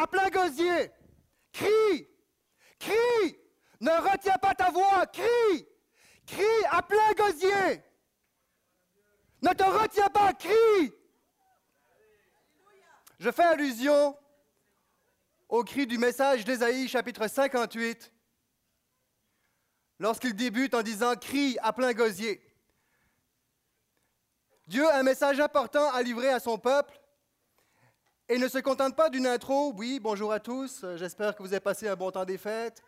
à plein gosier. Crie, crie, ne retiens pas ta voix, crie, crie à plein gosier. Ne te retiens pas, crie. Je fais allusion au cri du message d'Ésaïe chapitre 58, lorsqu'il débute en disant Crie à plein gosier. Dieu a un message important à livrer à son peuple et ne se contente pas d'une intro. Oui, bonjour à tous, j'espère que vous avez passé un bon temps des fêtes.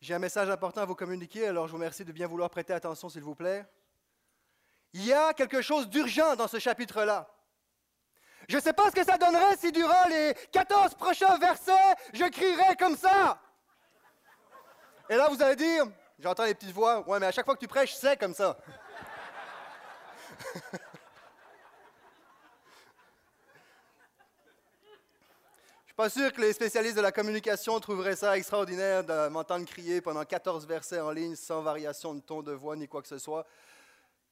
J'ai un message important à vous communiquer, alors je vous remercie de bien vouloir prêter attention, s'il vous plaît. Il y a quelque chose d'urgent dans ce chapitre-là. Je ne sais pas ce que ça donnerait si durant les 14 prochains versets, je crierais comme ça. Et là, vous allez dire, j'entends les petites voix, ouais, mais à chaque fois que tu prêches, c'est comme ça. Je suis pas sûr que les spécialistes de la communication trouveraient ça extraordinaire de m'entendre crier pendant 14 versets en ligne sans variation de ton de voix ni quoi que ce soit.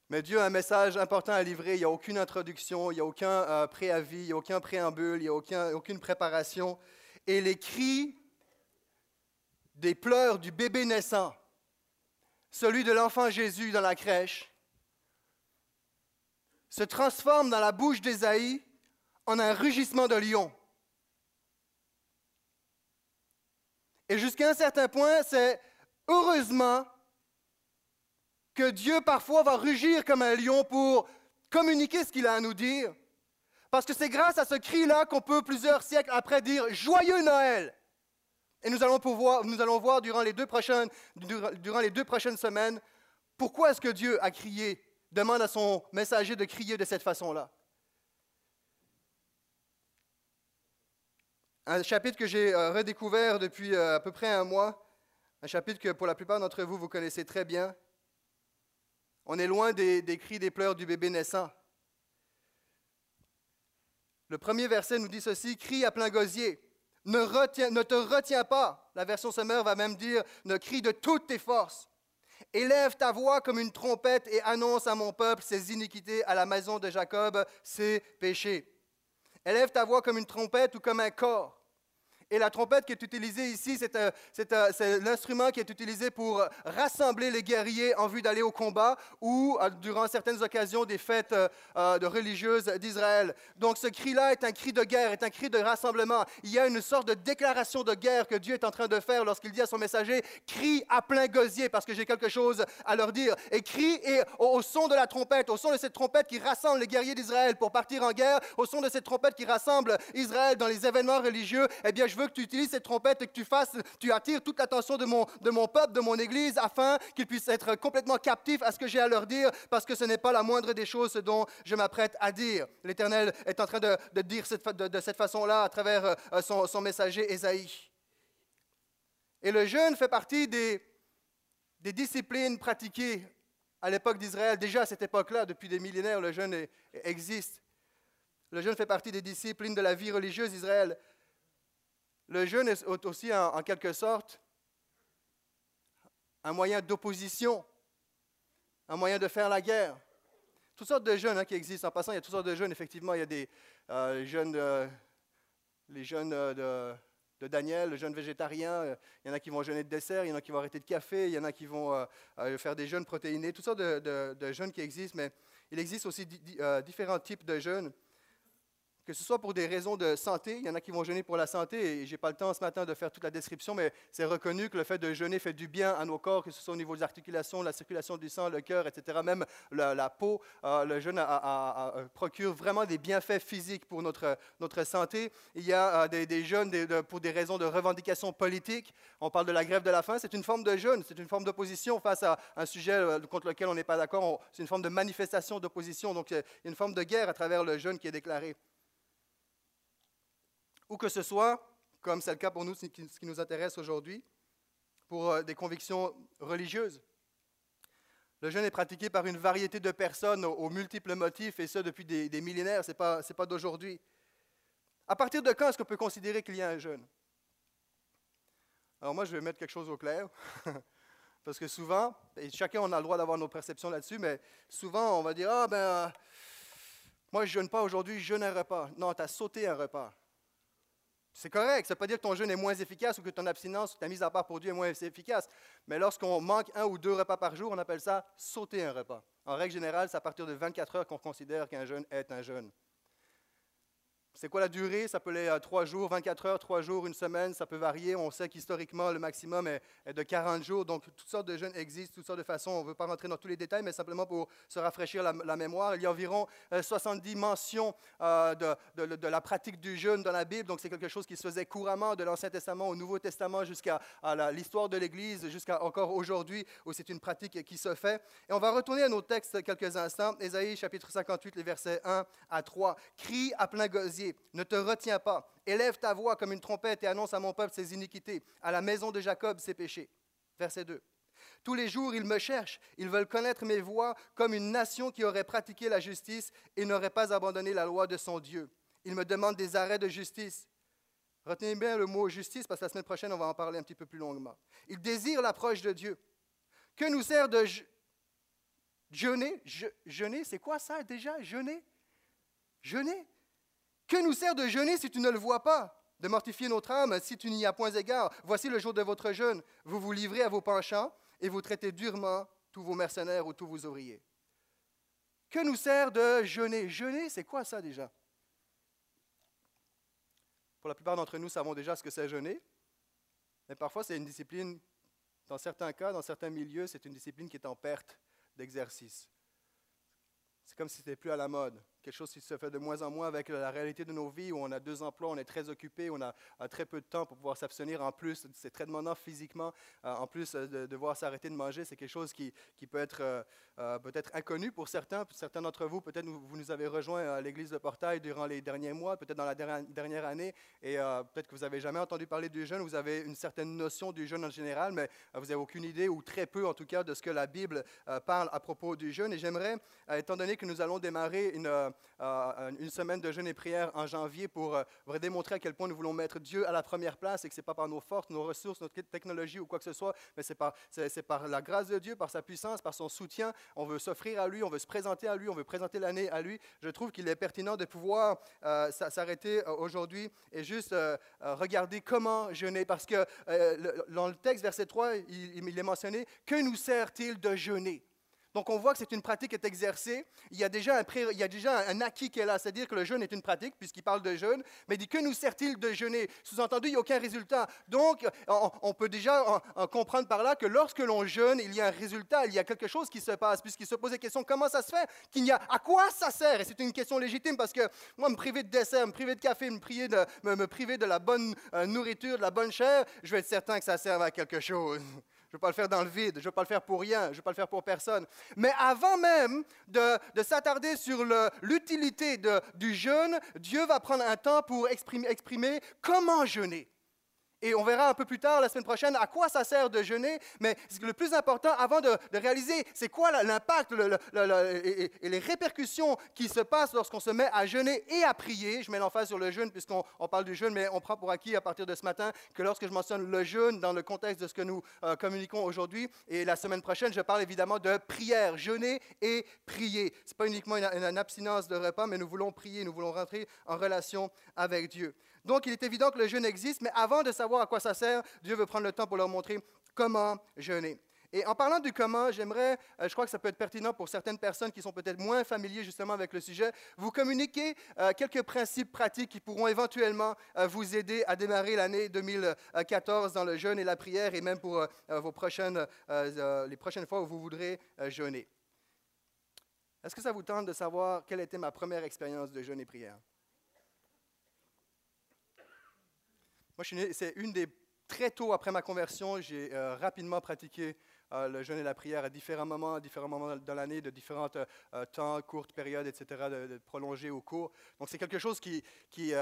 Mais Dieu a un message important à livrer. Il n'y a aucune introduction, il n'y a aucun euh, préavis, il n'y a aucun préambule, il n'y a aucun, aucune préparation. Et les cris des pleurs du bébé naissant, celui de l'enfant Jésus dans la crèche, se transforment dans la bouche d'Ésaïe en un rugissement de lion. Et jusqu'à un certain point, c'est heureusement que Dieu parfois va rugir comme un lion pour communiquer ce qu'il a à nous dire. Parce que c'est grâce à ce cri-là qu'on peut plusieurs siècles après dire Joyeux Noël. Et nous allons, voir durant les, deux prochaines, durant les deux prochaines semaines pourquoi est-ce que Dieu a crié, demande à son messager de crier de cette façon-là. Un chapitre que j'ai euh, redécouvert depuis euh, à peu près un mois, un chapitre que pour la plupart d'entre vous, vous connaissez très bien. On est loin des, cris, des pleurs du bébé naissant. Le premier verset nous dit ceci, crie à plein gosier. Ne, te retiens pas. La version Sommer va même dire, ne crie de toutes tes forces. Élève ta voix comme une trompette et annonce à mon peuple ses iniquités, à la maison de Jacob ses péchés. Élève ta voix comme une trompette ou comme un corps. Et la trompette qui est utilisée ici, c'est l'instrument qui est utilisé pour rassembler les guerriers en vue d'aller au combat ou euh, durant certaines occasions des fêtes euh, euh, religieuses d'Israël. Donc ce cri-là est un cri de guerre, est un cri de rassemblement. Il y a une sorte de déclaration de guerre que Dieu est en train de faire lorsqu'il dit à son messager, crie à plein gosier parce que j'ai quelque chose à leur dire. Et crie et au, son de la trompette, au son de cette trompette qui rassemble les guerriers d'Israël pour partir en guerre, au son de cette trompette qui rassemble Israël dans les événements religieux, eh bien je veux que tu utilises cette trompette et que tu fasses, tu attires toute l'attention de mon, de mon peuple, de mon Église, afin qu'ils puissent être complètement captifs à ce que j'ai à leur dire, parce que ce n'est pas la moindre des choses dont je m'apprête à dire. L'Éternel est en train de, dire cette, de, cette façon-là à travers euh, son, son messager Ésaïe. Et le jeûne fait partie des, des disciplines pratiquées à l'époque d'Israël. Déjà à cette époque-là, depuis des millénaires, le jeûne existe. Le jeûne fait partie des disciplines de la vie religieuse d'Israël. Le jeûne est aussi, en, quelque sorte, un moyen d'opposition, un moyen de faire la guerre. Toutes sortes de jeûnes hein, qui existent. En passant, il y a toutes sortes de jeûnes. Effectivement, il y a des euh, jeunes, les jeunes de, de, Daniel, le jeûne végétarien. Il y en a qui vont jeûner de dessert, il y en a qui vont arrêter de café, il y en a qui vont euh, euh, faire des jeûnes protéinés. Toutes sortes de, de, jeûnes qui existent, mais il existe aussi différents types de jeûnes que ce soit pour des raisons de santé, il y en a qui vont jeûner pour la santé, et je n'ai pas le temps ce matin de faire toute la description, mais c'est reconnu que le fait de jeûner fait du bien à nos corps, que ce soit au niveau des articulations, la circulation du sang, le cœur, etc., même la, peau. Euh, le jeûne procure vraiment des bienfaits physiques pour notre, notre santé. Il y a euh, des, des, jeûnes pour des raisons de revendication politique. On parle de la grève de la faim, c'est une forme de jeûne, c'est une forme d'opposition face à un sujet euh, contre lequel on n'est pas d'accord. C'est une forme de manifestation d'opposition, donc une forme de guerre à travers le jeûne qui est déclaré ou que ce soit, comme c'est le cas pour nous, ce qui nous intéresse aujourd'hui, pour euh, des convictions religieuses. Le jeûne est pratiqué par une variété de personnes aux, multiples motifs, et ce depuis des, millénaires, ce n'est pas, pas d'aujourd'hui. À partir de quand est-ce qu'on peut considérer qu'il y a un jeûne? Alors moi, je vais mettre quelque chose au clair, parce que souvent, et chacun on a le droit d'avoir nos perceptions là-dessus, mais souvent on va dire, ah ben, moi je jeûne pas aujourd'hui, je jeûne un repas. Non, tu as sauté un repas. C'est correct, ça ne veut pas dire que ton jeûne est moins efficace ou que ton abstinence ou ta mise à part pour Dieu est moins efficace. Mais lorsqu'on manque un ou deux repas par jour, on appelle ça sauter un repas. En règle générale, c'est à partir de 24 heures qu'on considère qu'un jeûne est un jeûne. C'est quoi la durée? Ça peut aller 3 jours, 24 heures, 3 jours, une semaine, ça peut varier. On sait qu'historiquement, le maximum est, de 40 jours. Donc, toutes sortes de jeûnes existent, toutes sortes de façons. On ne veut pas rentrer dans tous les détails, mais simplement pour se rafraîchir la, mémoire. Il y a environ 70 euh, mentions euh, de, la pratique du jeûne dans la Bible. Donc, c'est quelque chose qui se faisait couramment de l'Ancien Testament au Nouveau Testament jusqu'à l'histoire de l'Église, jusqu'à encore aujourd'hui, où c'est une pratique qui se fait. Et on va retourner à nos textes quelques instants. Ésaïe, chapitre 58, les versets 1 à 3. Crie à plein gosier ne te retiens pas. Élève ta voix comme une trompette et annonce à mon peuple ses iniquités, à la maison de Jacob ses péchés. Verset 2. Tous les jours, ils me cherchent. Ils veulent connaître mes voies comme une nation qui aurait pratiqué la justice et n'aurait pas abandonné la loi de son Dieu. Ils me demandent des arrêts de justice. Retenez bien le mot justice parce que la semaine prochaine, on va en parler un petit peu plus longuement. Ils désirent l'approche de Dieu. Que nous sert de jeûner? Jeûner, c'est quoi ça déjà? Jeûner? Jeûner? Que nous sert de jeûner si tu ne le vois pas? De mortifier notre âme si tu n'y as point égard Voici le jour de votre jeûne. Vous vous livrez à vos penchants et vous traitez durement tous vos mercenaires ou tous vos ouvriers. Que nous sert de jeûner? Jeûner, c'est quoi ça déjà? Pour la plupart d'entre nous, savons déjà ce que c'est jeûner, mais parfois c'est une discipline, dans certains cas, dans certains milieux, c'est une discipline qui est en perte d'exercice. C'est comme si ce n'était plus à la mode quelque chose qui se fait de moins en moins avec la réalité de nos vies où on a deux emplois, on est très occupé, on a, très peu de temps pour pouvoir s'abstenir. En plus, c'est très demandant physiquement. Euh, en plus euh, de devoir s'arrêter de manger, c'est quelque chose qui, qui peut être euh, peut-être inconnu pour certains. Certains d'entre vous, peut-être vous nous avez rejoint à l'église de Portail durant les derniers mois, peut-être dans la dernière année, et peut-être que vous n'avez jamais entendu parler du jeûne. Vous avez une certaine notion du jeûne en général, mais vous n'avez aucune idée, ou très peu en tout cas, de ce que la Bible parle à propos du jeûne. Et j'aimerais, étant donné que nous allons démarrer une euh, une semaine de jeûne et prière en janvier pour, euh, démontrer à quel point nous voulons mettre Dieu à la première place et que ce n'est pas par nos forces, nos ressources, notre technologie ou quoi que ce soit, mais c'est par, la grâce de Dieu, par sa puissance, par son soutien. On veut s'offrir à lui, on veut se présenter à lui, on veut présenter l'année à lui. Je trouve qu'il est pertinent de pouvoir euh, s'arrêter aujourd'hui et juste regarder comment jeûner. Parce que dans le texte, verset 3, il, il est mentionné, que nous sert-il de jeûner? Donc on voit que c'est une pratique qui est exercée. Il y a déjà un, acquis qui est là, c'est-à-dire que le jeûne est une pratique, puisqu'il parle de jeûne, mais il dit que nous sert-il de jeûner? Sous-entendu, il n'y a aucun résultat. Donc on, peut déjà comprendre par là que lorsque l'on jeûne, il y a un résultat, il y a quelque chose qui se passe, puisqu'il se pose la question comment ça se fait qu'il y a, à quoi ça sert? Et c'est une question légitime parce que moi, me priver de dessert, me priver de café, me priver de, me, priver de la bonne euh, nourriture, de la bonne chair, je vais être certain que ça serve à quelque chose. Je ne veux pas le faire dans le vide, je ne veux pas le faire pour rien, je ne veux pas le faire pour personne. Mais avant même de, s'attarder sur l'utilité du jeûne, Dieu va prendre un temps pour exprimer, exprimer comment jeûner. Et on verra un peu plus tard, la semaine prochaine, à quoi ça sert de jeûner. Mais le plus important, avant de, réaliser c'est quoi l'impact et, les répercussions qui se passent lorsqu'on se met à jeûner et à prier, je mets l'emphase sur le jeûne puisqu'on parle du jeûne, mais on prend pour acquis à partir de ce matin que lorsque je mentionne le jeûne dans le contexte de ce que nous euh, communiquons aujourd'hui, et la semaine prochaine, je parle évidemment de prière, jeûner et prier. Ce n'est pas uniquement une, une abstinence de repas, mais nous voulons prier, nous voulons rentrer en relation avec Dieu. Donc, il est évident que le jeûne existe, mais avant de savoir à quoi ça sert, Dieu veut prendre le temps pour leur montrer comment jeûner. Et en parlant du comment, j'aimerais, euh, je crois que ça peut être pertinent pour certaines personnes qui sont peut-être moins familiers justement avec le sujet, vous communiquer euh, quelques principes pratiques qui pourront éventuellement euh, vous aider à démarrer l'année 2014 dans le jeûne et la prière et même pour vos prochaines, les prochaines fois où vous voudrez jeûner. Est-ce que ça vous tente de savoir quelle était ma première expérience de jeûne et prière? Moi, c'est une des. Très tôt après ma conversion, j'ai euh, rapidement pratiqué euh, le jeûne et la prière à différents moments, à différents moments dans l'année, de différents euh, temps, courtes périodes, etc., de, prolonger au cours. Donc, c'est quelque chose qui, qui,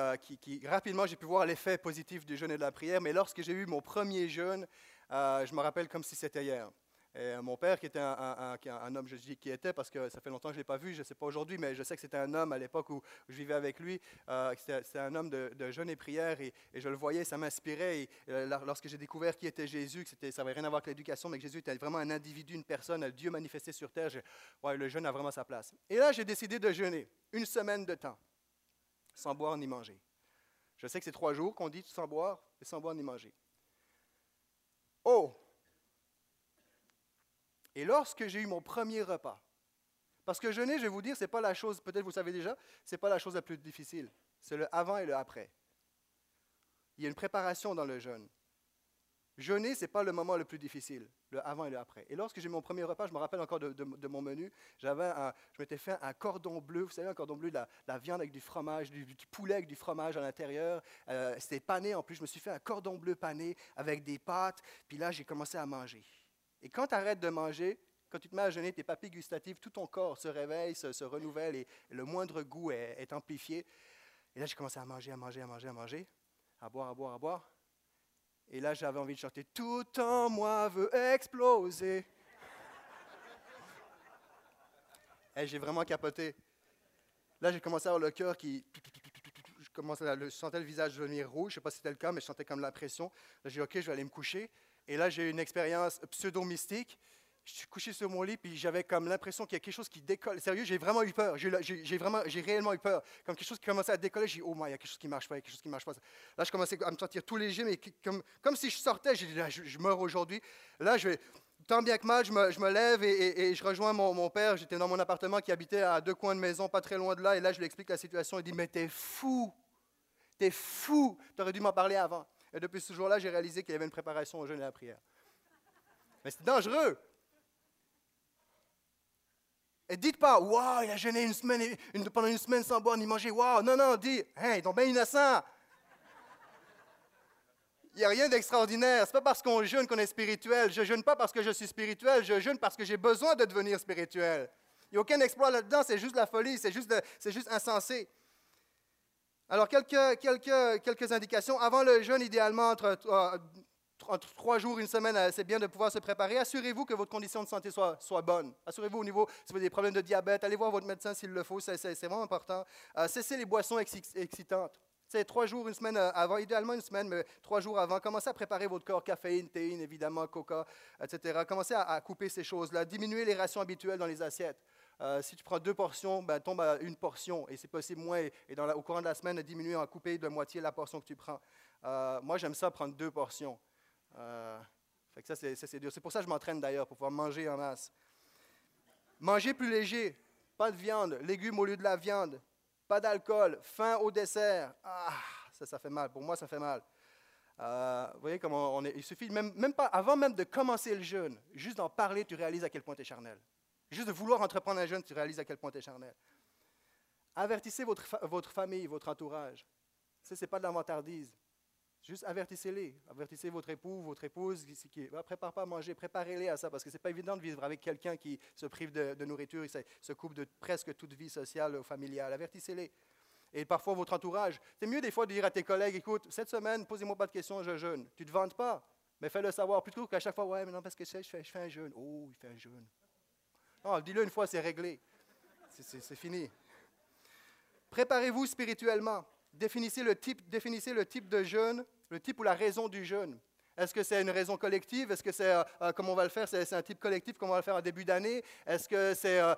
qui rapidement, j'ai pu voir l'effet positif du jeûne et de la prière. Mais lorsque j'ai eu mon premier jeûne, je me rappelle comme si c'était hier. Et mon père, qui était un, homme, je dis qui était parce que ça fait longtemps que je ne l'ai pas vu, je ne sais pas aujourd'hui, mais je sais que c'était un homme à l'époque où, je vivais avec lui. c'était un homme de, jeûne et prière et, je le voyais, ça m'inspirait. Et, lorsque j'ai découvert qui était Jésus, que ça n'avait rien à voir avec l'éducation, mais que Jésus était vraiment un individu, une personne, un Dieu manifesté sur terre, ouais, le jeûne a vraiment sa place. Et là, j'ai décidé de jeûner une semaine de temps, sans boire ni manger. Je sais que c'est trois jours qu'on dit sans boire et sans boire ni manger. Oh! Et lorsque j'ai eu mon premier repas, parce que jeûner, je vais vous dire, ce n'est pas la chose, peut-être vous savez déjà, ce n'est pas la chose la plus difficile. C'est le avant et le après. Il y a une préparation dans le jeûne. Jeûner, ce n'est pas le moment le plus difficile, le avant et le après. Et lorsque j'ai mon premier repas, je me rappelle encore de, mon menu, j'avais je m'étais fait un cordon bleu, vous savez, un cordon bleu, de la, viande avec du fromage, du, poulet avec du fromage à l'intérieur. Euh, c'était pané en plus, je me suis fait un cordon bleu pané avec des pâtes, puis là, j'ai commencé à manger. Et quand tu arrêtes de manger, quand tu te mets à jeûner, tes papilles gustatives, tout ton corps se réveille, se, renouvelle et, le moindre goût est, amplifié. Et là, j'ai commencé à manger, à manger, à manger, à manger, à boire, à boire, à boire. Et là, j'avais envie de chanter Tout en moi veut exploser. Et j'ai vraiment capoté. Là, j'ai commencé à avoir le cœur qui. Je, commençais à, je sentais le visage devenir rouge. Je ne sais pas si c'était le cas, mais je sentais comme la pression. Là, j'ai dit OK, je vais aller me coucher. Et là, j'ai eu une expérience pseudo-mystique je suis couché sur mon lit, puis j'avais comme l'impression qu'il y a quelque chose qui décolle. Sérieux, j'ai vraiment eu peur. J'ai vraiment, j'ai réellement eu peur. Comme quelque chose qui commençait à décoller, j'ai dit, oh, moi, il y a quelque chose qui marche pas, il y a quelque chose qui marche pas. Là, je commençais à me sentir tout léger, mais comme, si je sortais, j'ai dit, je, meurs aujourd'hui. Là, je vais, tant bien que mal, je me, je me lève et, je rejoins mon, mon père. J'étais dans mon appartement qui habitait à deux coins de maison, pas très loin de là. Et là, je lui explique la situation. Il dit, mais t'es fou. T'es fou. T'aurais dû m'en parler avant. Et depuis ce jour-là, j'ai réalisé qu'il y avait une préparation au jeûne et à la prière. Mais c'est dangereux. Et dites pas, waouh, il a jeûné une semaine, pendant une semaine sans boire ni manger, waouh. Non, non, dis, hey, ils sont bien innocents. Il n'y a rien d'extraordinaire. Ce n'est pas parce qu'on jeûne qu'on est spirituel. Je ne jeûne pas parce que je suis spirituel, je jeûne parce que j'ai besoin de devenir spirituel. Il n'y a aucun exploit là-dedans, c'est juste la folie, c'est juste, juste insensé. Alors, quelques, quelques, quelques indications. Avant le jeûne, idéalement, entre euh, entre trois jours, une semaine, euh, c'est bien de pouvoir se préparer. Assurez-vous que votre condition de santé soit, soit bonne. Assurez-vous au niveau, si vous avez des problèmes de diabète, allez voir votre médecin s'il le faut, c'est vraiment important. Euh, cessez les boissons excitantes. C'est trois jours, une semaine avant, idéalement une semaine, mais trois jours avant. Commencez à préparer votre corps, caféine, théine, évidemment, coca, etc. Commencez à, couper ces choses-là. Diminuez les rations habituelles dans les assiettes. Si tu prends deux portions, ben, tombe à une portion, et c'est possible moins, et au courant de la semaine, diminuer à couper de moitié la portion que tu prends. moi, j'aime ça prendre deux portions. Euh, ça, c'est dur. C'est pour ça que je m'entraîne d'ailleurs, pour pouvoir manger en masse. Manger plus léger, pas de viande, légumes au lieu de la viande, pas d'alcool, fin au dessert. Ah, ça, ça fait mal. Pour moi, ça fait mal. Euh, vous voyez comment on est. Il suffit, même, même pas, avant même de commencer le jeûne, juste d'en parler, tu réalises à quel point tu es charnel. Juste de vouloir entreprendre un jeûne, tu réalises à quel point tu es charnel. Avertissez votre, votre famille, votre entourage. Ce n'est pas de la vantardise. Juste avertissez-les. Avertissez votre époux, votre épouse. Qui, qui prépare pas à manger. Préparez-les à ça parce que ce n'est pas évident de vivre avec quelqu'un qui se prive de, nourriture et se coupe de presque toute vie sociale ou familiale. Avertissez-les. Et parfois, votre entourage. C'est mieux des fois de dire à tes collègues écoute, cette semaine, posez-moi pas de questions, je jeûne. Tu ne te vantes pas, mais fais-le savoir plutôt qu'à chaque fois ouais, mais non, parce que je fais, je fais un jeûne. Oh, il fait un jeûne. Non, dis-le une fois, c'est réglé. C'est fini. Préparez-vous spirituellement. Définissez le type, définissez le type de jeûne le type ou la raison du jeûne. Est-ce que c'est une raison collective? Est-ce que c'est, euh, euh, on va le faire, c'est, un type collectif comme on va le faire en début d'année? Est-ce que c'est, euh,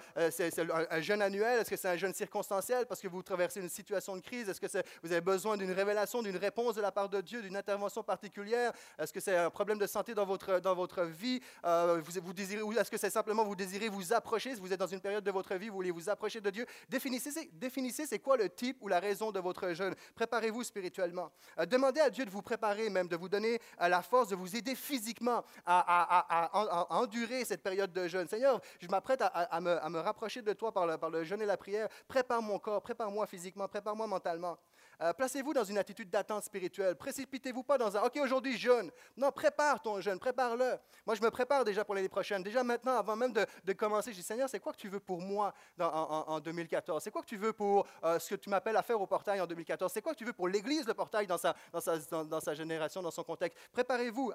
un, jeûne annuel? Est-ce que c'est un jeûne circonstanciel parce que vous traversez une situation de crise? Est-ce que vous avez besoin d'une révélation, d'une réponse de la part de Dieu, d'une intervention particulière? Est-ce que c'est un problème de santé dans votre, dans votre vie? vous, vous désirez, ou est-ce que c'est simplement vous désirez vous approcher? Si vous êtes dans une période de votre vie, vous voulez vous approcher de Dieu, définissez, définissez c'est quoi le type ou la raison de votre jeûne. Préparez-vous spirituellement. demandez à Dieu de vous préparer, même de vous donner la force de vous aider physiquement à, endurer cette période de jeûne. Seigneur, je m'apprête à, me, rapprocher de toi par le, par le jeûne et la prière. Prépare mon corps, prépare-moi physiquement, prépare-moi mentalement. Euh, placez-vous dans une attitude d'attente spirituelle. Précipitez-vous pas dans un OK, aujourd'hui je jeûne. Non, prépare ton jeûne, prépare-le. Moi, je me prépare déjà pour l'année prochaine. Déjà maintenant, avant même de, commencer, je dis Seigneur, c'est quoi que tu veux pour moi en, 2014 C'est quoi que tu veux pour euh, ce que tu m'appelles à faire au portail en 2014 C'est quoi que tu veux pour l'Église, le portail, dans sa, génération, dans son contexte? Prépare préparez-vous,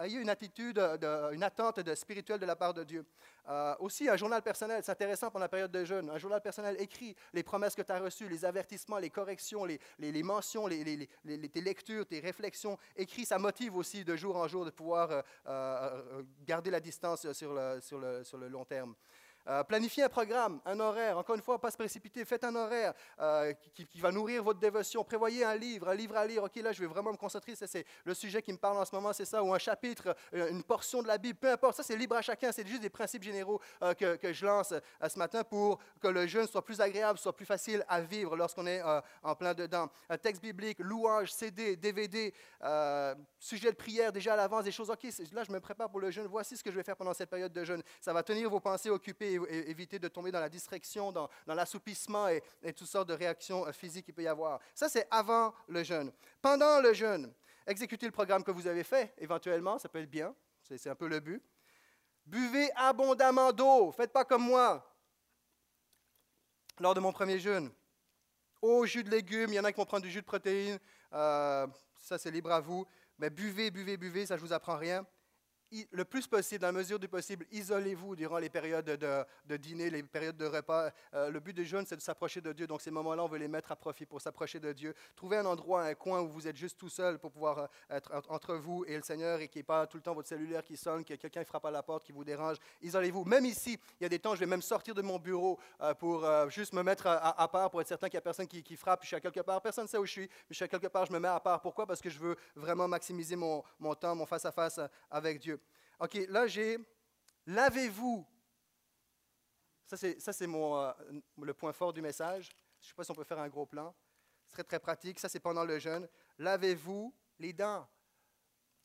ayez une attitude, une attente de, spirituelle de la part de Dieu. Euh, aussi, un journal personnel, c'est intéressant pendant la période de jeûne. Un journal personnel écrit les promesses que tu as reçues, les avertissements, les corrections, les, mentions, les, tes lectures, tes réflexions. Écrit, ça motive aussi de jour en jour de pouvoir euh, euh, garder la distance sur le long terme. Euh, planifiez un programme, un horaire. Encore une fois, pas se précipiter. Faites un horaire euh, qui, va nourrir votre dévotion. Prévoyez un livre, un livre à lire. OK, là, je vais vraiment me concentrer. C'est le sujet qui me parle en ce moment, c'est ça. Ou un chapitre, euh, une portion de la Bible. Peu importe. Ça, c'est libre à chacun. C'est juste des principes généraux que, je lance ce matin pour que le jeûne soit plus agréable, soit plus facile à vivre lorsqu'on est en plein dedans. Un texte biblique, louange, CD, DVD, sujet de prière déjà à l'avance, des choses. OK, là, je me prépare pour le jeûne. Voici ce que je vais faire pendant cette période de jeûne. Ça va tenir vos pensées occupées éviter de tomber dans la distraction, dans, l'assoupissement et, toutes sortes de réactions euh, physiques qu'il peut y avoir. Ça, c'est avant le jeûne. Pendant le jeûne, exécutez le programme que vous avez fait, éventuellement, ça peut être bien, c'est un peu le but. Buvez abondamment d'eau, faites pas comme moi. Lors de mon premier jeûne, au jus de légumes, il y en a qui vont prendre du jus de protéines, euh, ça c'est libre à vous, mais buvez, buvez, buvez, ça je vous apprend rien le plus possible, dans la mesure du possible, isolez-vous durant les périodes de, dîner, les périodes de repas. Euh, le but du jeûne, c'est de s'approcher de Dieu. Donc, ces moments-là, on veut les mettre à profit pour s'approcher de Dieu. Trouvez un endroit, un coin où vous êtes juste tout seul pour pouvoir euh, être entre vous et le Seigneur et qu'il n'y ait pas tout le temps votre cellulaire qui sonne, ait quelqu'un qui frappe à la porte, qui vous dérange. Isolez-vous. Même ici, il y a des temps, je vais même sortir de mon bureau euh, pour juste me mettre à, part pour être certain qu'il n'y a personne qui, frappe. Je suis à quelque part. Personne ne sait où je suis, je suis à quelque part, je me mets à part. Pourquoi? Parce que je veux vraiment maximiser mon, mon temps, mon face-à-face avec Dieu. OK, là j'ai lavez-vous. Ça, c'est, euh, le point fort du message. Je ne sais pas si on peut faire un gros plan. C'est très, très pratique. Ça, c'est pendant le jeûne. Lavez-vous les dents,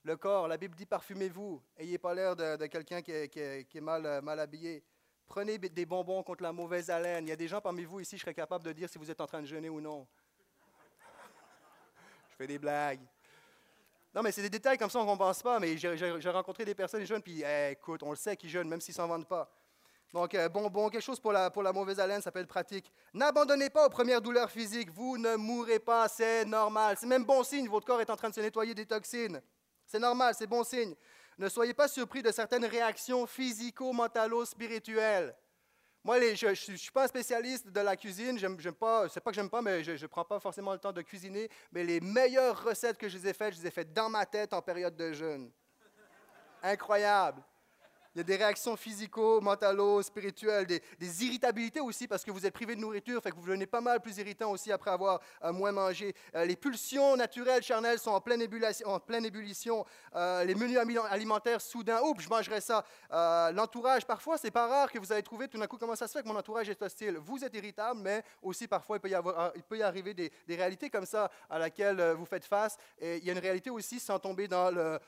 le corps. La Bible dit parfumez-vous. Ayez pas l'air de, quelqu'un qui, qui, est mal, euh, mal habillé. Prenez des bonbons contre la mauvaise haleine. Il y a des gens parmi vous ici, je serais capable de dire si vous êtes en train de jeûner ou non. je fais des blagues. Non, mais c'est des détails comme ça qu'on ne pense pas, mais j'ai rencontré des personnes jeunes, puis eh, écoute, on le sait qu'ils jeûnent, même s'ils ne s'en vendent pas. Donc, euh, bon, bon, quelque chose pour la, pour la mauvaise haleine, ça peut être pratique. N'abandonnez pas aux premières douleurs physiques. Vous ne mourrez pas, c'est normal. C'est même bon signe, votre corps est en train de se nettoyer des toxines. C'est normal, c'est bon signe. Ne soyez pas surpris de certaines réactions physico-mentalo-spirituelles. Moi, je ne suis pas un spécialiste de la cuisine. J'aime, j'aime pas, c'est pas que j'aime pas, mais je ne prends pas forcément le temps de cuisiner. Mais les meilleures recettes que je les ai faites, je les ai faites dans ma tête en période de jeûne. Incroyable. Il y a des réactions physico, mentalo, spirituelles, des, irritabilités aussi parce que vous êtes privé de nourriture, fait que vous devenez pas mal plus irritant aussi après avoir euh, moins mangé. Euh, les pulsions naturelles, charnelles sont en pleine ébullition. Euh, les menus alimentaires soudain, oups, je mangerai ça. L'entourage, parfois, c'est pas rare que vous allez trouver tout d'un coup comment ça se fait que mon entourage est hostile? Vous êtes irritable, mais aussi parfois il peut y, avoir, il peut y arriver des, réalités comme ça à laquelle vous faites face. Et il y a une réalité aussi sans tomber dans le,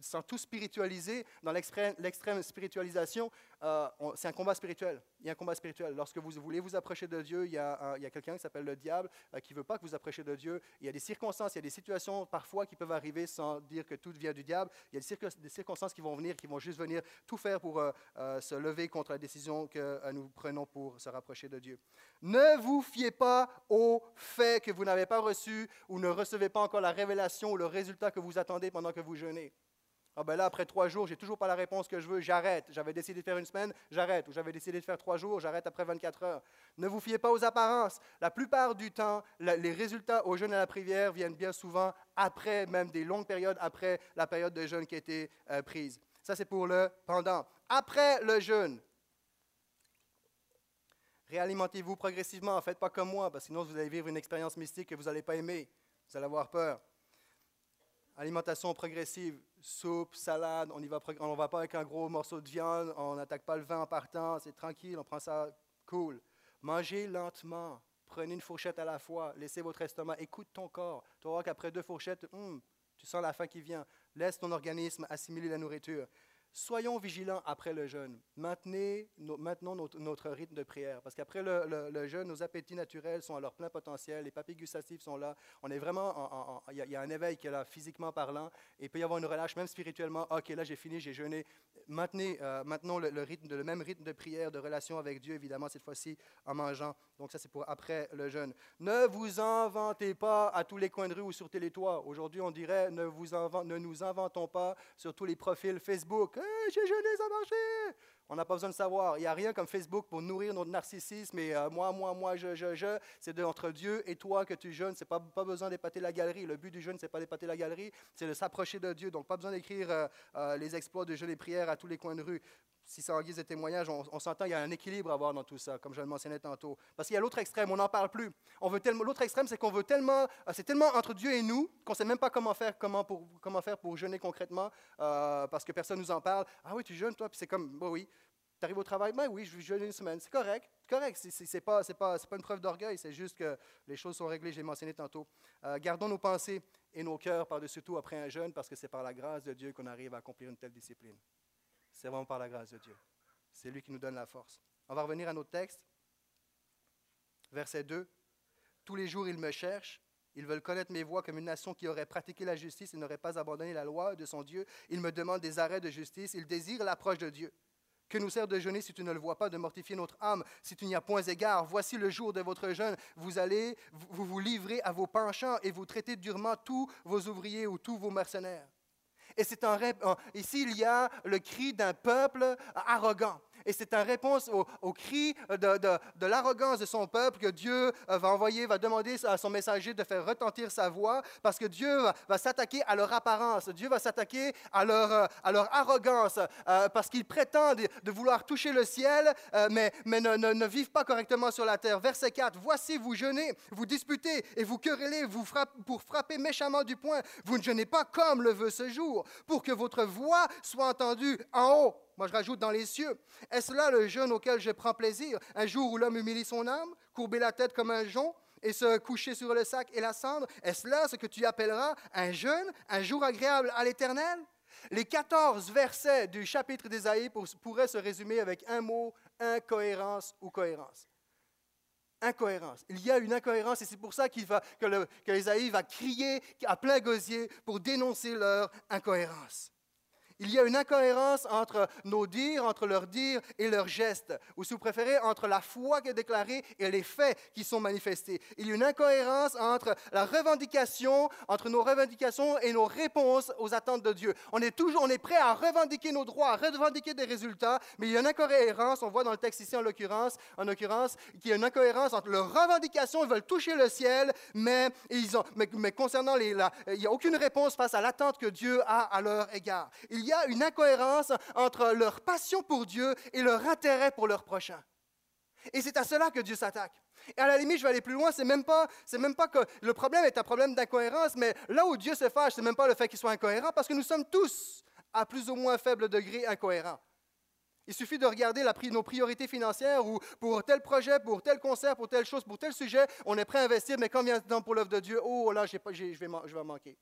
sans tout spiritualiser, dans l'exprès l'extrême spiritualisation, euh, c'est un combat spirituel. Il y a un combat spirituel. Lorsque vous voulez vous approcher de Dieu, il y a, quelqu'un qui s'appelle le diable euh, qui ne veut pas que vous approchiez de Dieu. Il y a des circonstances, il y a des situations parfois qui peuvent arriver sans dire que tout vient du diable. Il y a des, circonstances qui vont venir, qui vont juste venir tout faire pour euh, se lever contre la décision que nous prenons pour se rapprocher de Dieu. Ne vous fiez pas au fait que vous n'avez pas reçu ou ne recevez pas encore la révélation ou le résultat que vous attendez pendant que vous jeûnez. Ah ben là, après trois jours, j'ai toujours pas la réponse que je veux, j'arrête. J'avais décidé de faire une semaine, j'arrête. Ou j'avais décidé de faire trois jours, j'arrête après 24 heures. Ne vous fiez pas aux apparences. La plupart du temps, les résultats au jeûne à la prière viennent bien souvent après, même des longues périodes après la période de jeûne qui a été euh, prise. Ça, c'est pour le pendant. Après le jeûne, réalimentez-vous progressivement. Faites pas comme moi, parce que sinon vous allez vivre une expérience mystique que vous n'allez pas aimer. Vous allez avoir peur. Alimentation progressive, soupe, salade, on ne va, pas avec un gros morceau de viande, on n'attaque pas le vin en partant, c'est tranquille, on prend ça cool. Mangez lentement, prenez une fourchette à la fois, laissez votre estomac, écoute ton corps. Tu vas voir qu'après deux fourchettes, hmm, tu sens la faim qui vient. Laisse ton organisme assimiler la nourriture. Soyons vigilants après le jeûne. Maintenez, maintenons notre, rythme de prière. Parce qu'après le, jeûne, nos appétits naturels sont à leur plein potentiel. Les papilles gustatives sont là. On est vraiment. Il y, a un éveil qui est là, physiquement parlant. Et il peut y avoir une relâche, même spirituellement. OK, là, j'ai fini, j'ai jeûné. Maintenez, euh, maintenons le, rythme, le même rythme de prière, de relation avec Dieu, évidemment, cette fois-ci en mangeant. Donc, ça, c'est pour après le jeûne. Ne vous inventez pas à tous les coins de rue ou sur Télétoit. Aujourd'hui, on dirait ne nous inventons pas sur tous les profils Facebook j'ai jeûné, ça marché. On n'a pas besoin de savoir. Il n'y a rien comme Facebook pour nourrir notre narcissisme et euh, moi, moi, moi, je, je, je. C'est entre Dieu et toi que tu jeûnes. Ce n'est pas, pas besoin d'épater la galerie. Le but du jeûne, ce n'est pas d'épater la galerie, c'est de s'approcher de Dieu. Donc, pas besoin d'écrire euh, euh, les exploits de jeûne et prière à tous les coins de rue si ça en guise de témoignage, on, s'entend, il y a un équilibre à avoir dans tout ça, comme je le mentionnais tantôt. Parce qu'il y a l'autre extrême, on n'en parle plus. On l'autre extrême, c'est qu'on veut tellement, euh, c'est tellement entre Dieu et nous qu'on ne sait même pas comment faire, comment, pour, comment faire pour jeûner concrètement, euh, parce que personne nous en parle. Ah oui, tu jeûnes, toi, puis c'est comme, bah oui. Tu arrives au travail, ben oui, je jeûne une semaine. C'est correct, correct. C'est, pas, c'est pas, pas une preuve d'orgueil, c'est juste que les choses sont réglées, j'ai mentionné tantôt. Euh, gardons nos pensées et nos cœurs par-dessus tout après un jeûne, parce que c'est par la grâce de Dieu qu'on arrive à accomplir une telle discipline. C'est vraiment par la grâce de Dieu. C'est lui qui nous donne la force. On va revenir à notre texte. Verset 2. Tous les jours, ils me cherchent. Ils veulent connaître mes voies comme une nation qui aurait pratiqué la justice et n'aurait pas abandonné la loi de son Dieu. Ils me demandent des arrêts de justice. Ils désirent l'approche de Dieu. Que nous sert de jeûner si tu ne le vois pas, de mortifier notre âme, si tu n'y as point égard? Voici le jour de votre jeûne. Vous allez vous, vous livrer à vos penchants et vous traitez durement tous vos ouvriers ou tous vos mercenaires. Et c'est un, ici, il y a le cri d'un peuple arrogant. Et c'est en réponse au, cri de, de, l'arrogance de son peuple que Dieu euh, va envoyer, va demander à son messager de faire retentir sa voix, parce que Dieu va, s'attaquer à leur apparence, Dieu va s'attaquer à leur, euh, arrogance, euh, parce qu'ils prétendent de vouloir toucher le ciel, mais, mais ne, ne, vivent pas correctement sur la terre. Verset 4, Voici, vous jeûnez, vous disputez et vous querellez vous pour frapper méchamment du poing. Vous ne jeûnez pas comme le veut ce jour, pour que votre voix soit entendue en haut. Moi, je rajoute dans les cieux. Est-ce là le jeûne auquel je prends plaisir? Un jour où l'homme humilie son âme, courber la tête comme un jonc et se coucher sur le sac et la cendre Est-ce là ce que tu appelleras un jeûne, un jour agréable à l'Éternel? Les 14 versets du chapitre d'Ésaïe pourraient se résumer avec un mot incohérence ou cohérence. Incohérence. Il y a une incohérence et c'est pour ça qu'il que va crier à plein gosier pour dénoncer leur incohérence. Il y a une incohérence entre nos dires, entre leurs dires et leurs gestes, ou si vous préférez, entre la foi qui est déclarée et les faits qui sont manifestés. Il y a une incohérence entre la revendication, entre nos revendications et nos réponses aux attentes de Dieu. On est toujours, on est prêt à revendiquer nos droits, à revendiquer des résultats, mais il y a une incohérence, on voit dans le texte ici en l'occurrence, en qu'il y a une incohérence entre leurs revendications, ils veulent toucher le ciel, mais, ils ont, mais, concernant les, il n'y a aucune réponse face à l'attente que Dieu a à leur égard y a une incohérence entre leur passion pour Dieu et leur intérêt pour leur prochain. Et c'est à cela que Dieu s'attaque. Et à la limite, je vais aller plus loin, c'est même pas, même pas que le problème est un problème d'incohérence, mais là où Dieu se fâche, c'est même pas le fait qu'il soit incohérent, parce que nous sommes tous, à plus ou moins faible degré, incohérents. Il suffit de regarder la, nos priorités financières ou pour tel projet, pour tel concert, pour telle chose, pour tel sujet, on est prêt à investir, mais quand vient le temps pour l'œuvre de Dieu, oh là, je, vais, je vais manquer.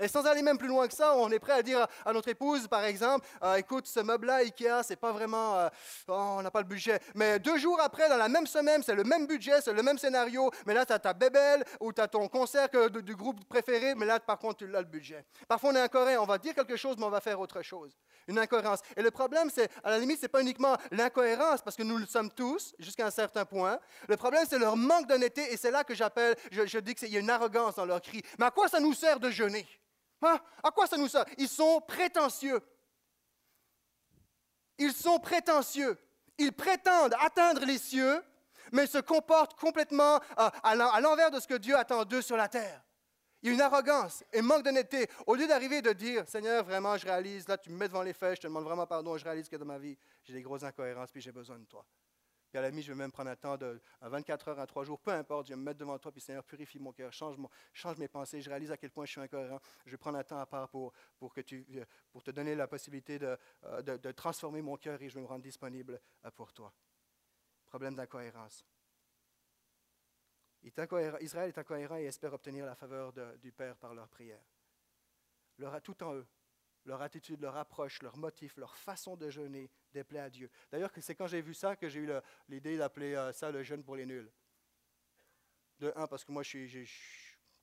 Et sans aller même plus loin que ça, on est prêt à dire à notre épouse, par exemple, euh, écoute, ce meuble-là, Ikea, c'est pas vraiment, euh, oh, on n'a pas le budget. Mais deux jours après, dans la même semaine, c'est le même budget, c'est le même scénario, mais là, tu as ta bébelle ou tu as ton concert du groupe préféré, mais là, par contre, tu as le budget. Parfois, on est incohérent, on va dire quelque chose, mais on va faire autre chose. Une incohérence. Et le problème, c'est, à la limite, c'est pas uniquement l'incohérence, parce que nous le sommes tous, jusqu'à un certain point. Le problème, c'est leur manque d'honnêteté, et c'est là que j'appelle, je, je dis qu'il y a une arrogance dans leur cri. Mais à quoi ça nous sert de jeûner? Hein? À quoi ça nous sert? Ils sont prétentieux. Ils sont prétentieux. Ils prétendent atteindre les cieux, mais se comportent complètement euh, à l'envers de ce que Dieu attend d'eux sur la terre. Il y a une arrogance et manque d'honnêteté. Au lieu d'arriver de dire, Seigneur, vraiment, je réalise, là, tu me mets devant les faits, je te demande vraiment pardon, je réalise que dans ma vie, j'ai des grosses incohérences, puis j'ai besoin de toi. À la je vais même prendre un temps de 24 heures, à 3 jours, peu importe, je vais me mettre devant toi, puis Seigneur, purifie mon cœur, change, change mes pensées, je réalise à quel point je suis incohérent. Je vais prendre un temps à part pour, pour, que tu, pour te donner la possibilité de, euh, de, de transformer mon cœur et je vais me rendre disponible euh, pour toi. Problème d'incohérence. Israël est incohérent et espère obtenir la faveur du Père par leur prière. Leur a tout en eux, leur attitude, leur approche, leur motif, leur façon de jeûner déplaît à Dieu. D'ailleurs, c'est quand j'ai vu ça que j'ai eu l'idée d'appeler euh, ça le jeûne pour les nuls. De un, parce que moi, je suis,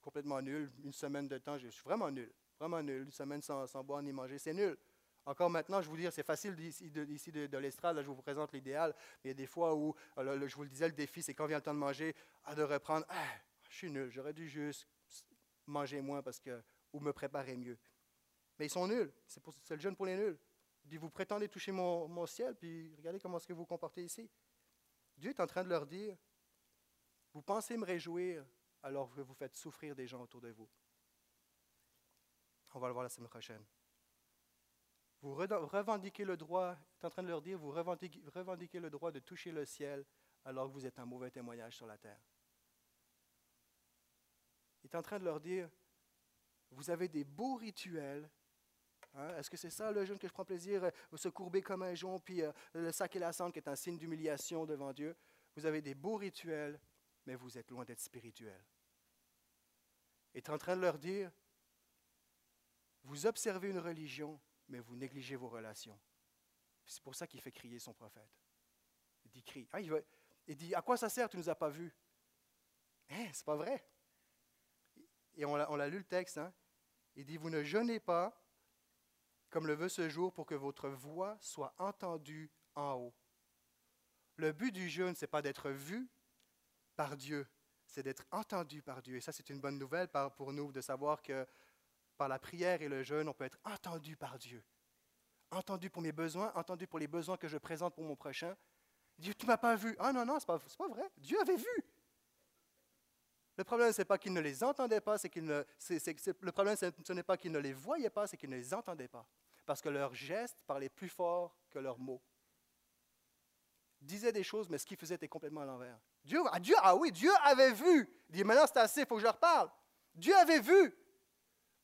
complètement nul. Une semaine de temps, je suis vraiment nul. Vraiment nul. Une semaine sans, boire ni manger, c'est nul. Encore maintenant, je vous dis, c'est facile d'ici de, de, l'estrade, là, je vous présente l'idéal. Il y a des fois où, euh, je vous le disais, le défi, c'est quand vient le temps de manger, à de reprendre, ah, je suis nul, j'aurais dû juste manger moins parce que, ou me préparer mieux. Mais ils sont nuls. C'est, le jeûne pour les nuls. Dit, vous prétendez toucher mon, ciel, puis regardez comment est-ce que vous vous comportez ici. Dieu est en train de leur dire, vous pensez me réjouir alors que vous faites souffrir des gens autour de vous. On va le voir la semaine prochaine. Vous revendiquez le droit, est en train de leur dire, vous revendiquez le droit de toucher le ciel alors que vous êtes un mauvais témoignage sur la terre. Il est en train de leur dire, vous avez des beaux rituels. Hein? Est-ce que c'est ça le jeûne que je prends plaisir, vous se courber comme un jonc, puis euh, le sac et la cendre qui est un signe d'humiliation devant Dieu? Vous avez des beaux rituels, mais vous êtes loin d'être spirituel. Il est en train de leur dire, vous observez une religion, mais vous négligez vos relations. C'est pour ça qu'il fait crier son prophète. Il dit, crie. Ah, il, dit, à quoi ça sert, tu ne nous as pas vus? Hein, c'est pas vrai. Et on l'a lu le texte, hein? Il dit, vous ne jeûnez pas comme le veut ce jour pour que votre voix soit entendue en haut. Le but du jeûne, ce n'est pas d'être vu par Dieu, c'est d'être entendu par Dieu. Et ça, c'est une bonne nouvelle pour nous de savoir que par la prière et le jeûne, on peut être entendu par Dieu. Entendu pour mes besoins, entendu pour les besoins que je présente pour mon prochain. Dieu, tu ne m'as pas vu. Ah non, non, ce n'est pas, vrai. Dieu avait vu. Le problème, ce n'est pas qu'il ne les entendait pas, c'est qu'il ne, ce n'est pas qu'il ne les voyait pas, c'est qu'il ne les entendait pas. Parce que leurs gestes parlaient plus fort que leurs mots. Disaient des choses, mais ce qu'ils faisaient était complètement à l'envers. Dieu, ah, Dieu, ah oui, Dieu avait vu. Il dit, maintenant c'est assez, il faut que je leur parle. Dieu avait vu.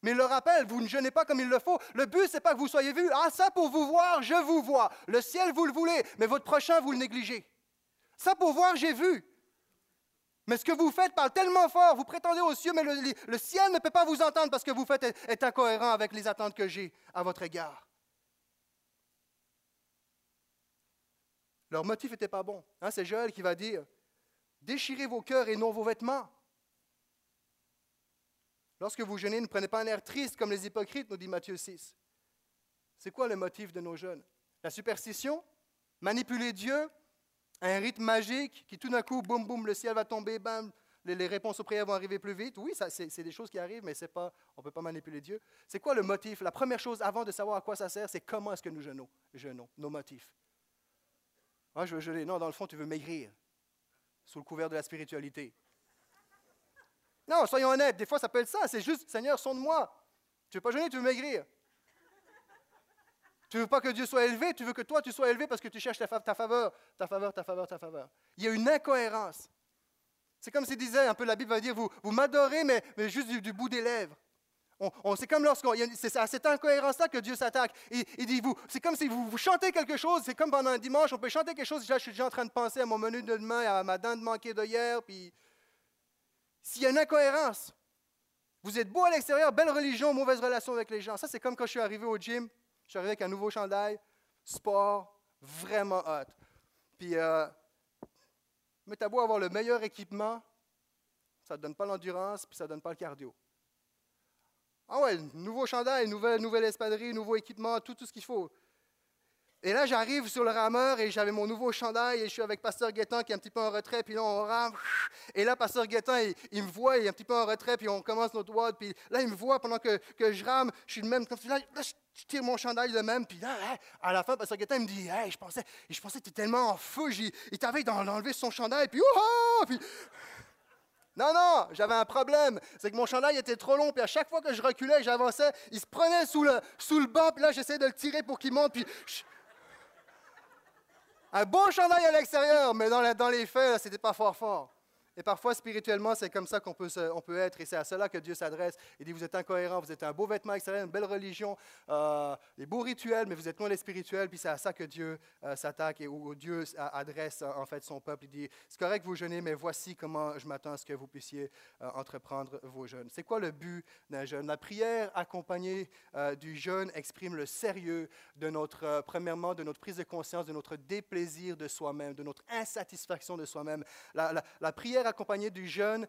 Mais il le rappelle, vous ne jeûnez pas comme il le faut. Le but, ce n'est pas que vous soyez vus. Ah, ça pour vous voir, je vous vois. Le ciel, vous le voulez, mais votre prochain, vous le négligez. Ça pour voir, j'ai vu. Mais ce que vous faites parle tellement fort, vous prétendez aux cieux, mais le, ciel ne peut pas vous entendre parce que vous faites est, incohérent avec les attentes que j'ai à votre égard. Leur motif n'était pas bon. Hein, c'est Joël qui va dire Déchirez vos cœurs et non vos vêtements. Lorsque vous jeûnez, ne prenez pas un air triste comme les hypocrites, nous dit Matthieu 6. C'est quoi le motif de nos jeûnes? La superstition? Manipuler Dieu? Un rythme magique qui tout d'un coup, boum, boum, le ciel va tomber, bam, les, réponses aux prières vont arriver plus vite. Oui, c'est des choses qui arrivent, mais pas, on ne peut pas manipuler Dieu. C'est quoi le motif? La première chose, avant de savoir à quoi ça sert, c'est comment est-ce que nous jeûnons, jeûnons, nos motifs. Ah, je veux jeûner. Non, dans le fond, tu veux maigrir, sous le couvert de la spiritualité. Non, soyons honnêtes, des fois ça peut être ça, c'est juste, Seigneur, sonde-moi. Tu veux pas jeûner, tu veux maigrir. Tu ne veux pas que Dieu soit élevé, tu veux que toi tu sois élevé parce que tu cherches ta, faveur, ta faveur, ta faveur, ta faveur. Il y a une incohérence. C'est comme s'il disait, un peu la Bible va dire, vous, vous m'adorez, mais, mais juste du, bout des lèvres. On, c'est comme lorsqu'on, c'est à cette incohérence-là que Dieu s'attaque. Il, il, dit, vous, c'est comme si vous, chantez quelque chose, c'est comme pendant un dimanche, on peut chanter quelque chose, je suis déjà en train de penser à mon menu de demain, à ma dinde manquée de puis s'il y a une incohérence, vous êtes beau à l'extérieur, belle religion, mauvaise relation avec les gens. Ça, c'est comme quand je suis arrivé au gym, je suis arrivé avec un nouveau chandail, sport, vraiment hot. Puis, euh, mais t'as beau avoir le meilleur équipement, ça ne donne pas l'endurance, puis ça ne donne pas le cardio. Ah ouais, nouveau chandail, nouvelle, nouvelle nouveau équipement, tout, tout ce qu'il faut. Et là, j'arrive sur le rameur et j'avais mon nouveau chandail et je suis avec Pasteur Guettin qui est un petit peu en retrait, puis là, on rame. Et là, Pasteur Guettin, il, me voit, il est un petit peu en retrait, puis on commence notre WOD, puis là, il me voit pendant que, que je rame, je suis de même, là, là je tire mon chandail de même, puis là, à la fin, Pasteur Guettin me dit, hey, je pensais, je pensais que tu étais tellement en feu, il t'avait enlevé son chandail, puis oh, puis... Non, non, j'avais un problème. C'est que mon chandail était trop long, puis à chaque fois que je reculais, j'avançais, il se prenait sous le, sous le banc, puis là, j'essayais de le tirer pour qu'il monte, puis... Un bon chandail à l'extérieur, mais dans, les faits, c'était pas fort fort. Et parfois, spirituellement, c'est comme ça qu'on peut, on peut être, et c'est à cela que Dieu s'adresse. Il dit, vous êtes incohérent, vous êtes un beau vêtement extérieur, une belle religion, euh, des beaux rituels, mais vous êtes loin les spirituels, puis c'est à ça que Dieu euh, s'attaque, et où Dieu adresse en fait son peuple. Il dit, c'est correct vous jeûnez, mais voici comment je m'attends à ce que vous puissiez euh, entreprendre vos jeûnes. C'est quoi le but d'un jeûne? La prière accompagnée du jeûne exprime le sérieux de notre, premièrement, de notre prise de conscience, de notre déplaisir de soi-même, de notre insatisfaction de soi-même. La prière accompagné du jeûne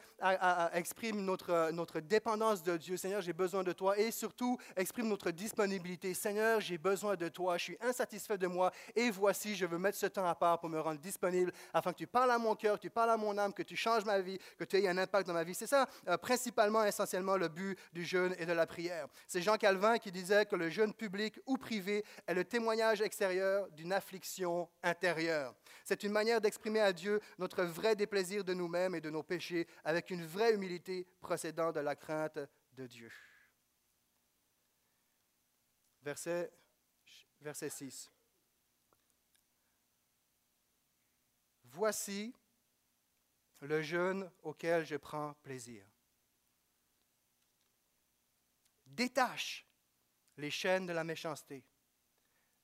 exprime notre, notre dépendance de Dieu. Seigneur, j'ai besoin de toi. Et surtout, exprime notre disponibilité. Seigneur, j'ai besoin de toi. Je suis insatisfait de moi. Et voici, je veux mettre ce temps à part pour me rendre disponible afin que tu parles à mon cœur, que tu parles à mon âme, que tu changes ma vie, que tu aies un impact dans ma vie. C'est ça, euh, principalement, essentiellement, le but du jeûne et de la prière. C'est Jean Calvin qui disait que le jeûne public ou privé est le témoignage extérieur d'une affliction intérieure. C'est une manière d'exprimer à Dieu notre vrai déplaisir de nous-mêmes et de nos péchés avec une vraie humilité procédant de la crainte de Dieu. Verset, verset 6. Voici le jeûne auquel je prends plaisir. Détache les chaînes de la méchanceté.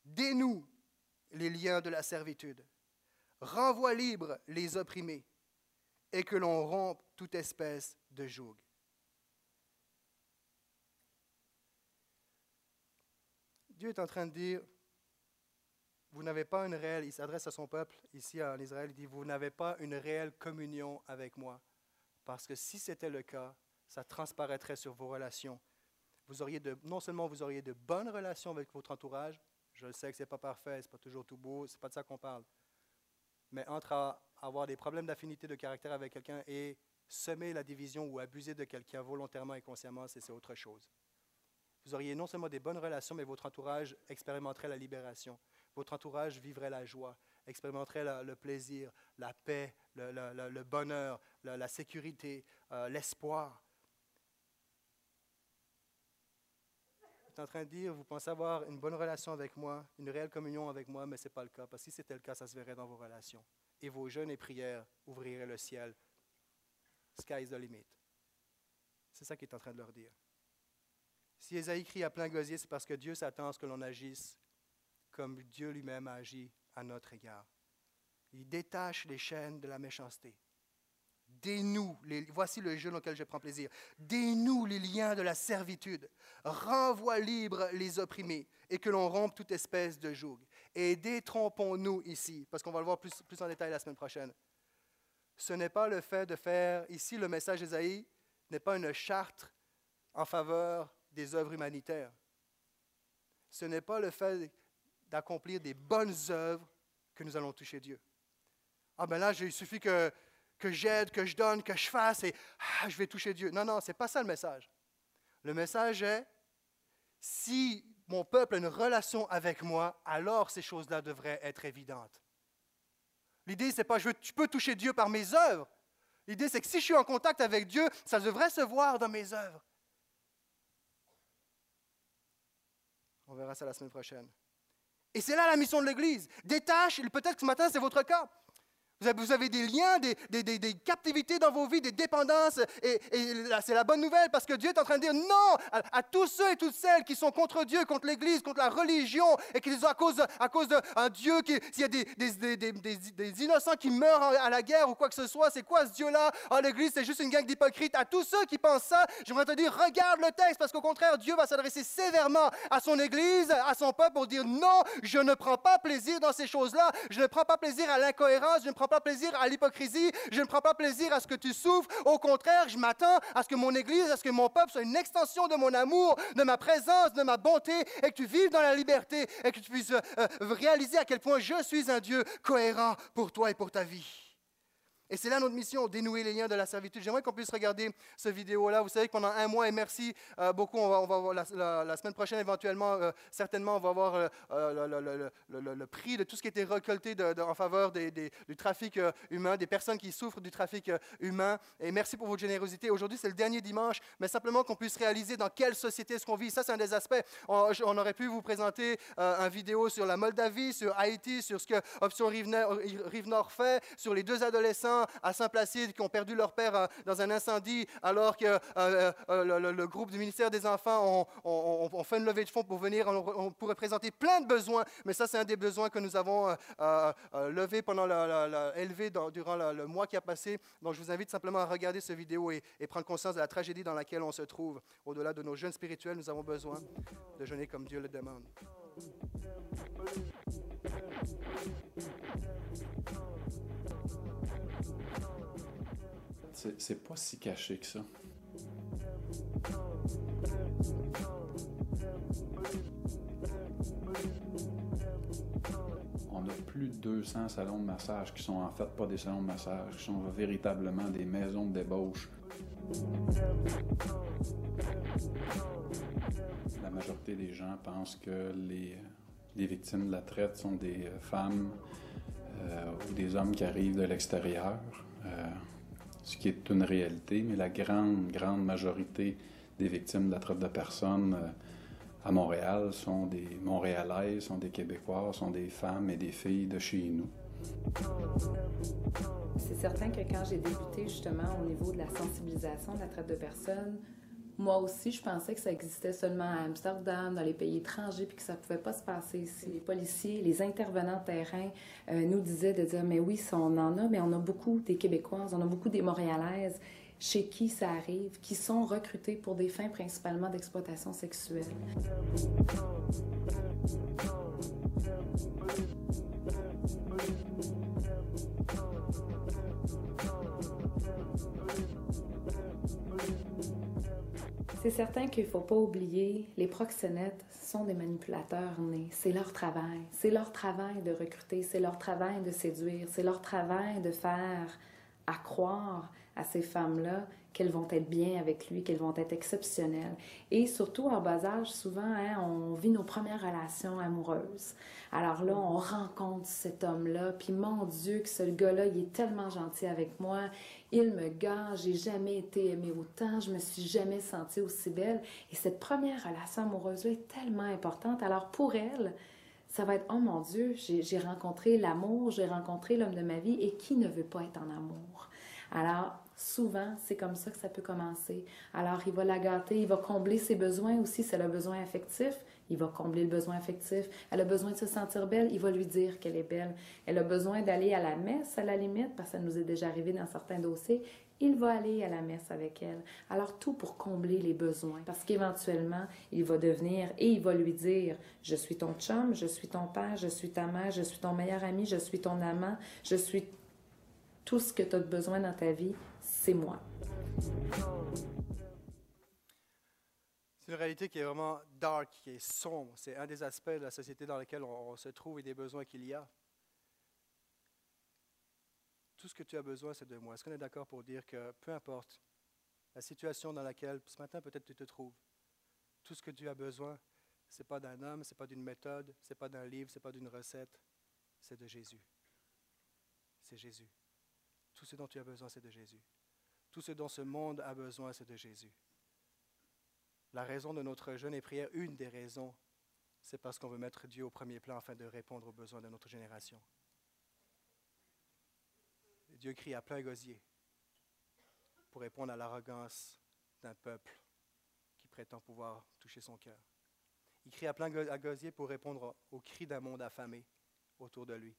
Dénoue les liens de la servitude. Renvoie libre les opprimés et que l'on rompe toute espèce de joug. Dieu est en train de dire, vous n'avez pas une réelle, il s'adresse à son peuple ici en Israël, il dit, vous n'avez pas une réelle communion avec moi. Parce que si c'était le cas, ça transparaîtrait sur vos relations. Vous auriez de, non seulement vous auriez de bonnes relations avec votre entourage, je le sais que ce n'est pas parfait, ce n'est pas toujours tout beau, ce n'est pas de ça qu'on parle, mais entre avoir des problèmes d'affinité de caractère avec quelqu'un et semer la division ou abuser de quelqu'un volontairement et consciemment, c'est autre chose. Vous auriez non seulement des bonnes relations, mais votre entourage expérimenterait la libération. Votre entourage vivrait la joie, expérimenterait le plaisir, la paix, le, bonheur, la, sécurité, euh, l'espoir. En train de dire, vous pensez avoir une bonne relation avec moi, une réelle communion avec moi, mais ce n'est pas le cas. Parce que si c'était le cas, ça se verrait dans vos relations et vos jeûnes et prières ouvriraient le ciel. Sky is the limit. C'est ça qu'il est en train de leur dire. Si Esaïe crie à plein gosier, c'est parce que Dieu s'attend à ce que l'on agisse comme Dieu lui-même a agi à notre égard. Il détache les chaînes de la méchanceté. Dénoue, les, voici le jeûne auquel je prends plaisir. Dénoue les liens de la servitude. Renvoie libre les opprimés et que l'on rompe toute espèce de joug et détrompons-nous ici, parce qu'on va le voir plus, plus en détail la semaine prochaine. Ce n'est pas le fait de faire, ici le message d'Ésaïe n'est pas une charte en faveur des œuvres humanitaires. Ce n'est pas le fait d'accomplir des bonnes œuvres que nous allons toucher Dieu. Ah ben là, il suffit que, que j'aide, que je donne, que je fasse et ah, je vais toucher Dieu. Non, non, ce n'est pas ça le message. Le message est, si mon peuple a une relation avec moi, alors ces choses-là devraient être évidentes. L'idée, c'est pas je, tu peux toucher Dieu par mes œuvres. L'idée, c'est que si je suis en contact avec Dieu, ça devrait se voir dans mes œuvres. On verra ça la semaine prochaine. Et c'est là la mission de l'Église. Des tâches, peut-être que ce matin, c'est votre cas. Vous avez, des liens, des, captivités dans vos vies, des dépendances. Et, c'est la bonne nouvelle parce que Dieu est en train de dire non à, tous ceux et toutes celles qui sont contre Dieu, contre l'Église, contre la religion, et qui sont à cause, à cause d'un Dieu, qui, s'il y a des, innocents qui meurent à la guerre ou quoi que ce soit, c'est quoi ce Dieu-là? Oh, l'Église, c'est juste une gang d'hypocrites. À tous ceux qui pensent ça, j'aimerais te dire regarde le texte parce qu'au contraire, Dieu va s'adresser sévèrement à son Église, à son peuple pour dire non, je ne prends pas plaisir dans ces choses-là, je ne prends pas plaisir à l'incohérence, je ne prends pas plaisir à l'hypocrisie, je ne prends pas plaisir à ce que tu souffres. Au contraire, je m'attends à ce que mon Église, à ce que mon peuple soit une extension de mon amour, de ma présence, de ma bonté, et que tu vives dans la liberté, et que tu puisses euh, réaliser à quel point je suis un Dieu cohérent pour toi et pour ta vie. Et c'est là notre mission, dénouer les liens de la servitude. J'aimerais qu'on puisse regarder ce vidéo-là. Vous savez que pendant un mois, et merci euh, beaucoup, on va, on la, semaine prochaine éventuellement, euh, certainement, on va voir euh, le, prix de tout ce qui a été récolté en faveur du trafic humain, des personnes qui souffrent du trafic humain. Et merci pour votre générosité. Aujourd'hui, c'est le dernier dimanche, mais simplement qu'on puisse réaliser dans quelle société est-ce qu'on vit. Ça, c'est un des aspects. On, aurait pu vous présenter une vidéo sur la Moldavie, sur Haïti, sur ce que Option Rive Nord fait, sur les deux adolescents à Saint-Placide qui ont perdu leur père euh, dans un incendie, alors que euh, euh, le, groupe du ministère des Enfants ont, fait une levée de fonds pour venir. On, pourrait présenter plein de besoins, mais ça, c'est un des besoins que nous avons levé pendant élevé durant le mois qui a passé. Donc, je vous invite simplement à regarder cette vidéo et prendre conscience de la tragédie dans laquelle on se trouve. Au-delà de nos jeunes spirituels, nous avons besoin de jeûner comme Dieu le demande. C'est pas si caché que ça. On a plus de 200 salons de massage qui sont en fait pas des salons de massage, qui sont véritablement des maisons de débauche. La majorité des gens pensent que les, victimes de la traite sont des femmes euh, ou des hommes qui arrivent de l'extérieur. Euh, ce qui est une réalité, mais la grande, grande majorité des victimes de la traite de personnes euh, à Montréal sont des Montréalais, sont des Québécois, sont des femmes et des filles de chez nous. C'est certain que quand j'ai débuté justement au niveau de la sensibilisation de la traite de personnes, moi aussi, je pensais que ça existait seulement à Amsterdam, dans les pays étrangers, puis que ça ne pouvait pas se passer ici. Les policiers, les intervenants de terrain euh, nous disaient de dire, mais oui, on en a, mais on a beaucoup des Québécoises, on a beaucoup des Montréalaises chez qui ça arrive, qui sont recrutées pour des fins principalement d'exploitation sexuelle. C'est certain qu'il ne faut pas oublier, les proxénètes sont des manipulateurs nés. C'est leur travail. C'est leur travail de recruter, c'est leur travail de séduire, c'est leur travail de faire à croire à ces femmes-là qu'elles vont être bien avec lui, qu'elles vont être exceptionnelles. Et surtout, en bas âge, souvent, hein, on vit nos premières relations amoureuses. Alors là, on rencontre cet homme-là, puis mon Dieu, que ce gars-là, il est tellement gentil avec moi, il me gâche, j'ai jamais été aimée autant, je me suis jamais sentie aussi belle. Et cette première relation amoureuse-là est tellement importante. Alors pour elle, ça va être, oh mon Dieu, j'ai rencontré l'amour, j'ai rencontré l'homme de ma vie, et qui ne veut pas être en amour? Alors, souvent, c'est comme ça que ça peut commencer. Alors, il va la gâter, il va combler ses besoins aussi, c'est le besoin affectif, il va combler le besoin affectif. Elle a besoin de se sentir belle, il va lui dire qu'elle est belle. Elle a besoin d'aller à la messe à la limite, parce que ça nous est déjà arrivé dans certains dossiers. Il va aller à la messe avec elle. Alors tout pour combler les besoins, parce qu'éventuellement, il va devenir et il va lui dire, je suis ton chum, je suis ton père, je suis ta mère, je suis ton meilleur ami, je suis ton amant, je suis tout ce que tu as besoin dans ta vie, c'est moi. C'est une réalité qui est vraiment dark, qui est sombre. C'est un des aspects de la société dans laquelle on, se trouve et des besoins qu'il y a. Tout ce que tu as besoin, c'est de moi. Est-ce qu'on est, d'accord pour dire que peu importe la situation dans laquelle ce matin peut-être tu te trouves, tout ce que tu as besoin, ce n'est pas d'un homme, ce n'est pas d'une méthode, ce n'est pas d'un livre, ce n'est pas d'une recette, c'est de Jésus. C'est Jésus. Tout ce dont tu as besoin, c'est de Jésus. Tout ce dont ce monde a besoin, c'est de Jésus. La raison de notre jeûne et prière, une des raisons, c'est parce qu'on veut mettre Dieu au premier plan afin de répondre aux besoins de notre génération. Dieu crie à plein gosier pour répondre à l'arrogance d'un peuple qui prétend pouvoir toucher son cœur. Il crie à plein gosier pour répondre aux cris d'un monde affamé autour de lui.